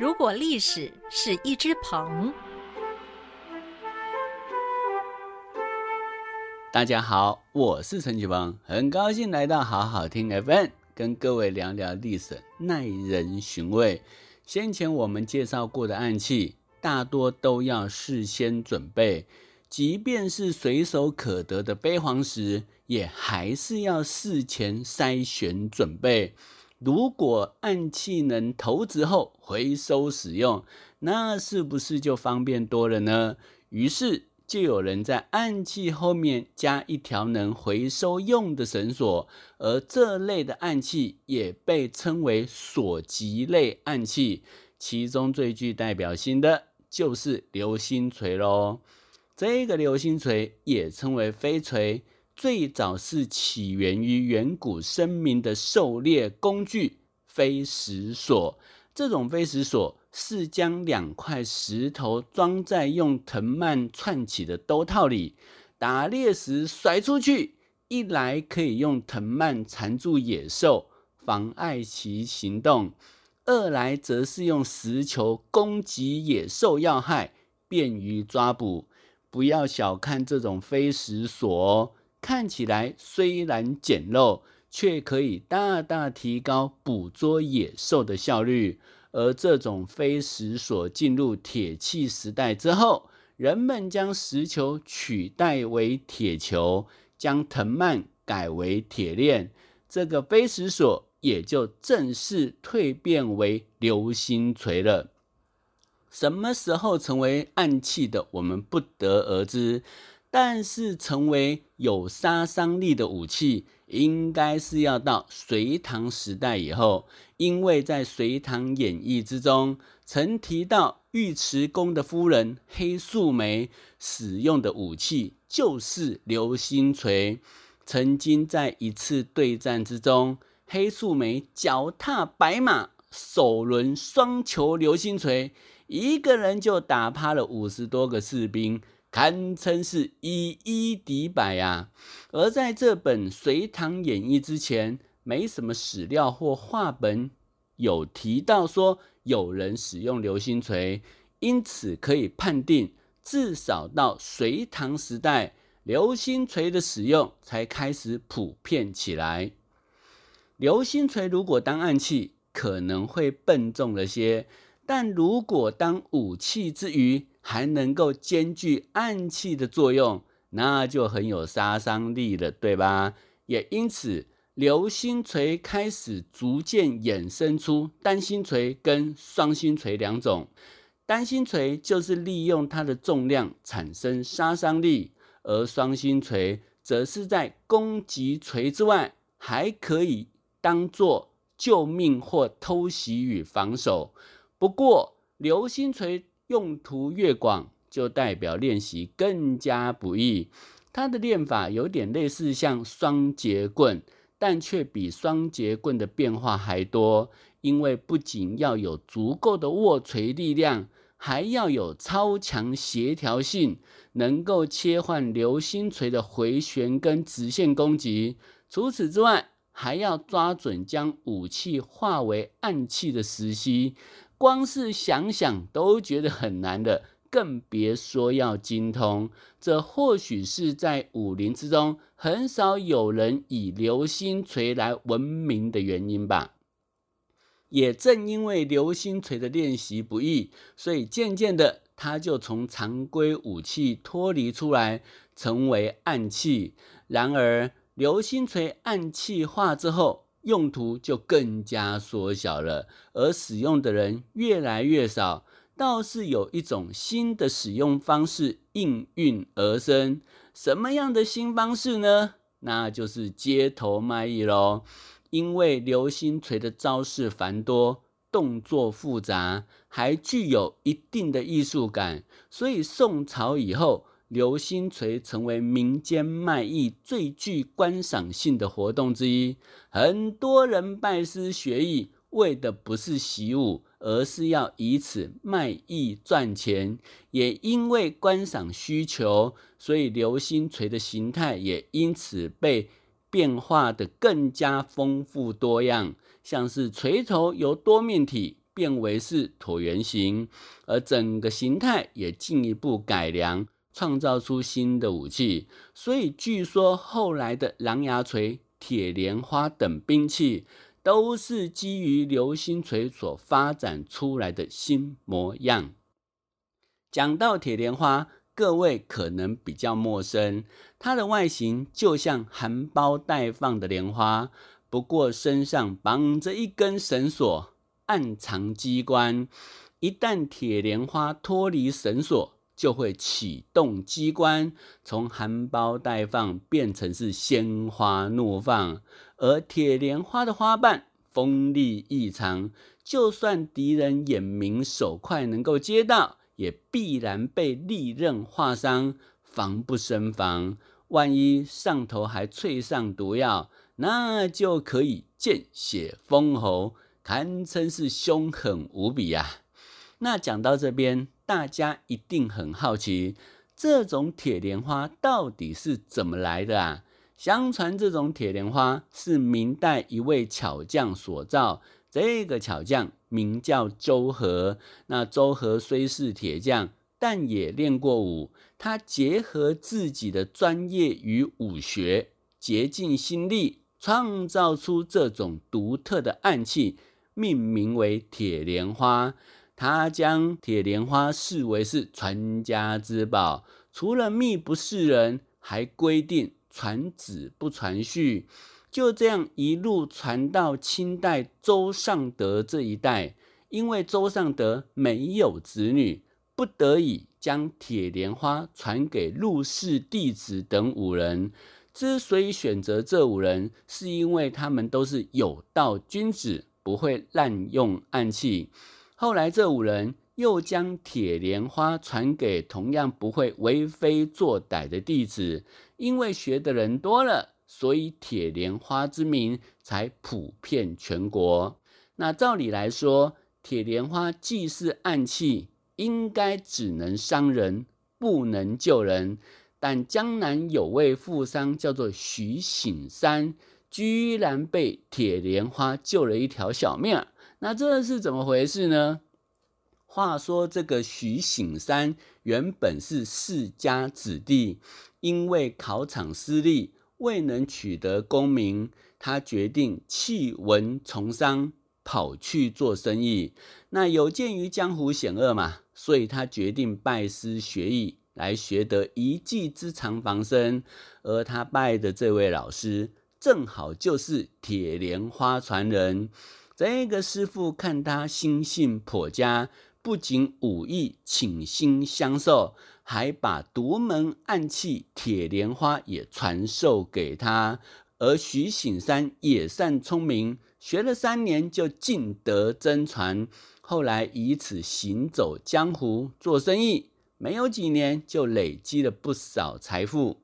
如果历史是一只鹏，大家好，我是陈启鹏，很高兴来到好好听 FM，跟各位聊聊历史，耐人寻味。先前我们介绍过的暗器，大多都要事先准备，即便是随手可得的飞黄石，也还是要事前筛选准备。如果暗器能投掷后回收使用，那是不是就方便多了呢？于是就有人在暗器后面加一条能回收用的绳索，而这类的暗器也被称为锁击类暗器。其中最具代表性的就是流星锤喽。这个流星锤也称为飞锤。最早是起源于远古生明的狩猎工具飞石索。这种飞石索是将两块石头装在用藤蔓串起的兜套里，打猎时甩出去。一来可以用藤蔓缠住野兽，妨碍其行动；二来则是用石球攻击野兽要害，便于抓捕。不要小看这种飞石索哦。看起来虽然简陋，却可以大大提高捕捉野兽的效率。而这种飞石索进入铁器时代之后，人们将石球取代为铁球，将藤蔓改为铁链，这个飞石索也就正式蜕变为流星锤了。什么时候成为暗器的，我们不得而知。但是，成为有杀伤力的武器，应该是要到隋唐时代以后，因为在《隋唐演义》之中曾提到，尉迟恭的夫人黑素梅使用的武器就是流星锤。曾经在一次对战之中，黑素梅脚踏白马，手轮双球流星锤，一个人就打趴了五十多个士兵。堪称是以一敌百啊！而在这本《隋唐演义》之前，没什么史料或话本有提到说有人使用流星锤，因此可以判定，至少到隋唐时代，流星锤的使用才开始普遍起来。流星锤如果当暗器，可能会笨重了些；但如果当武器之余，还能够兼具暗器的作用，那就很有杀伤力了，对吧？也因此，流星锤开始逐渐衍生出单星锤跟双星锤两种。单星锤就是利用它的重量产生杀伤力，而双星锤则是在攻击锤之外，还可以当做救命或偷袭与防守。不过，流星锤。用途越广，就代表练习更加不易。它的练法有点类似像双节棍，但却比双节棍的变化还多。因为不仅要有足够的握锤力量，还要有超强协调性，能够切换流星锤的回旋跟直线攻击。除此之外，还要抓准将武器化为暗器的时机。光是想想都觉得很难的，更别说要精通。这或许是在武林之中很少有人以流星锤来闻名的原因吧。也正因为流星锤的练习不易，所以渐渐的，它就从常规武器脱离出来，成为暗器。然而，流星锤暗器化之后，用途就更加缩小了，而使用的人越来越少。倒是有一种新的使用方式应运而生。什么样的新方式呢？那就是街头卖艺喽。因为流星锤的招式繁多，动作复杂，还具有一定的艺术感，所以宋朝以后。流星锤成为民间卖艺最具观赏性的活动之一，很多人拜师学艺，为的不是习武，而是要以此卖艺赚钱。也因为观赏需求，所以流星锤的形态也因此被变化的更加丰富多样，像是锤头由多面体。变为是椭圆形，而整个形态也进一步改良，创造出新的武器。所以据说后来的狼牙锤、铁莲花等兵器，都是基于流星锤所发展出来的新模样。讲到铁莲花，各位可能比较陌生，它的外形就像含苞待放的莲花。不过身上绑着一根绳索，暗藏机关。一旦铁莲花脱离绳索，就会启动机关，从含苞待放变成是鲜花怒放。而铁莲花的花瓣锋利异常，就算敌人眼明手快，能够接到，也必然被利刃划伤，防不胜防。万一上头还淬上毒药，那就可以见血封喉，堪称是凶狠无比呀。那讲到这边，大家一定很好奇，这种铁莲花到底是怎么来的啊？相传这种铁莲花是明代一位巧匠所造，这个巧匠名叫周和。那周和虽是铁匠，但也练过武，他结合自己的专业与武学，竭尽心力。创造出这种独特的暗器，命名为铁莲花。他将铁莲花视为是传家之宝，除了秘不示人，还规定传子不传婿。就这样一路传到清代周尚德这一代，因为周尚德没有子女，不得已将铁莲花传给陆氏弟子等五人。之所以选择这五人，是因为他们都是有道君子，不会滥用暗器。后来这五人又将铁莲花传给同样不会为非作歹的弟子，因为学的人多了，所以铁莲花之名才普遍全国。那照理来说，铁莲花既是暗器，应该只能伤人，不能救人。但江南有位富商叫做徐醒山，居然被铁莲花救了一条小命。那这是怎么回事呢？话说这个徐醒山原本是世家子弟，因为考场失利，未能取得功名，他决定弃文从商，跑去做生意。那有鉴于江湖险恶嘛，所以他决定拜师学艺。来学得一技之长防身，而他拜的这位老师正好就是铁莲花传人。这个师傅看他心性颇佳，不仅武艺倾心相授，还把独门暗器铁莲花也传授给他。而徐醒山也善聪明，学了三年就尽得真传，后来以此行走江湖做生意。没有几年，就累积了不少财富。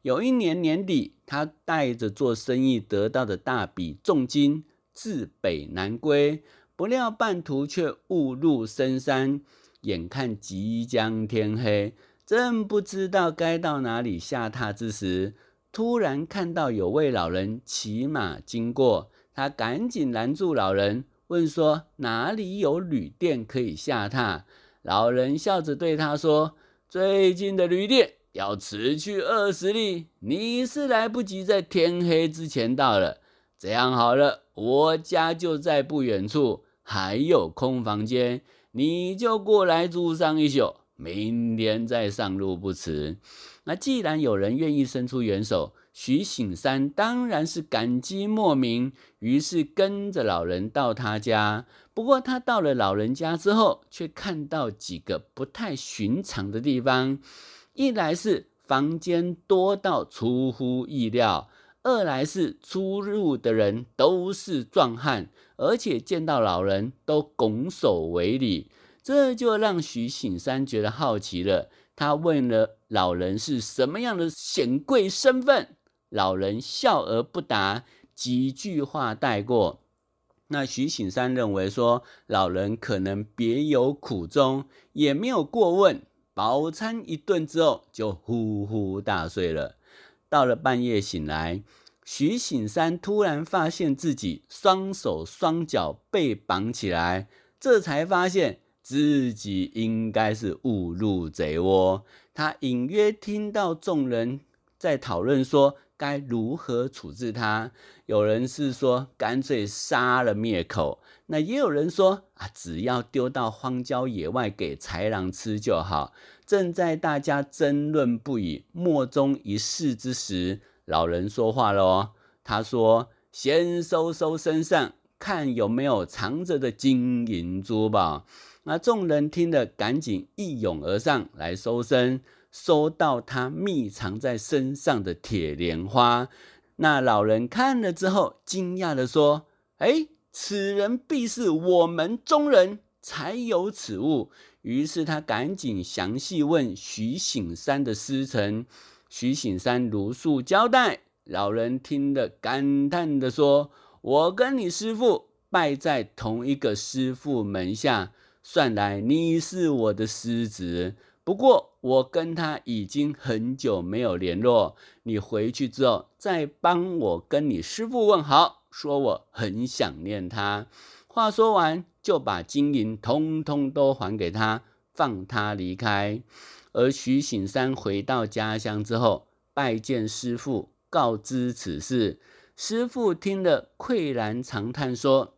有一年年底，他带着做生意得到的大笔重金，自北南归，不料半途却误入深山。眼看即将天黑，正不知道该到哪里下榻之时，突然看到有位老人骑马经过，他赶紧拦住老人，问说：“哪里有旅店可以下榻？”老人笑着对他说：“最近的旅店要迟去二十里，你是来不及在天黑之前到了。这样好了，我家就在不远处，还有空房间，你就过来住上一宿，明天再上路不迟。”那既然有人愿意伸出援手，徐醒山当然是感激莫名，于是跟着老人到他家。不过他到了老人家之后，却看到几个不太寻常的地方：一来是房间多到出乎意料；二来是出入的人都是壮汉，而且见到老人都拱手为礼。这就让徐醒山觉得好奇了。他问了老人是什么样的显贵身份。老人笑而不答，几句话带过。那徐醒山认为说，老人可能别有苦衷，也没有过问。饱餐一顿之后，就呼呼大睡了。到了半夜醒来，徐醒山突然发现自己双手双脚被绑起来，这才发现自己应该是误入贼窝。他隐约听到众人在讨论说该如何处置他。有人是说干脆杀了灭口，那也有人说啊，只要丢到荒郊野外给豺狼吃就好。正在大家争论不已、莫衷一是之时，老人说话了哦。他说：“先搜搜身上。”看有没有藏着的金银珠宝。那众人听了，赶紧一涌而上来搜身，搜到他密藏在身上的铁莲花。那老人看了之后，惊讶的说：“哎，此人必是我们中人才有此物。”于是他赶紧详细问徐醒山的师承。徐醒山如数交代。老人听了，感叹的说。我跟你师父拜在同一个师父门下，算来你是我的师子。不过我跟他已经很久没有联络，你回去之后再帮我跟你师父问好，说我很想念他。话说完，就把金银通通都还给他，放他离开。而徐醒山回到家乡之后，拜见师父，告知此事。师傅听了，喟然长叹说：“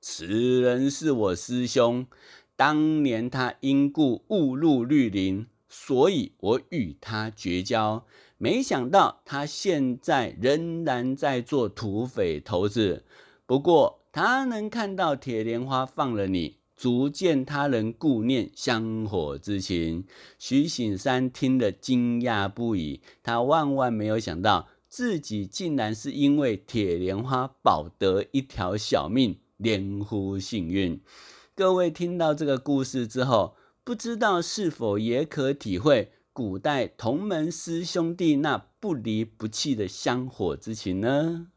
此人是我师兄，当年他因故误入绿林，所以我与他绝交。没想到他现在仍然在做土匪头子。不过他能看到铁莲花放了你，足见他人顾念香火之情。”徐醒山听了，惊讶不已，他万万没有想到。自己竟然是因为铁莲花保得一条小命，连呼幸运。各位听到这个故事之后，不知道是否也可体会古代同门师兄弟那不离不弃的香火之情呢？